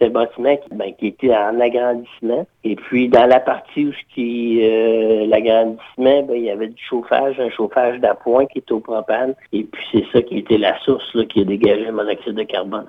le bâtiment ben, qui, était en agrandissement. Et puis, dans la partie où qui euh, l'agrandissement, ben, il y avait du chauffage, un chauffage d'appoint qui était au propane. Et puis, c'est ça qui était la source là, qui a dégagé le monoxyde de carbone.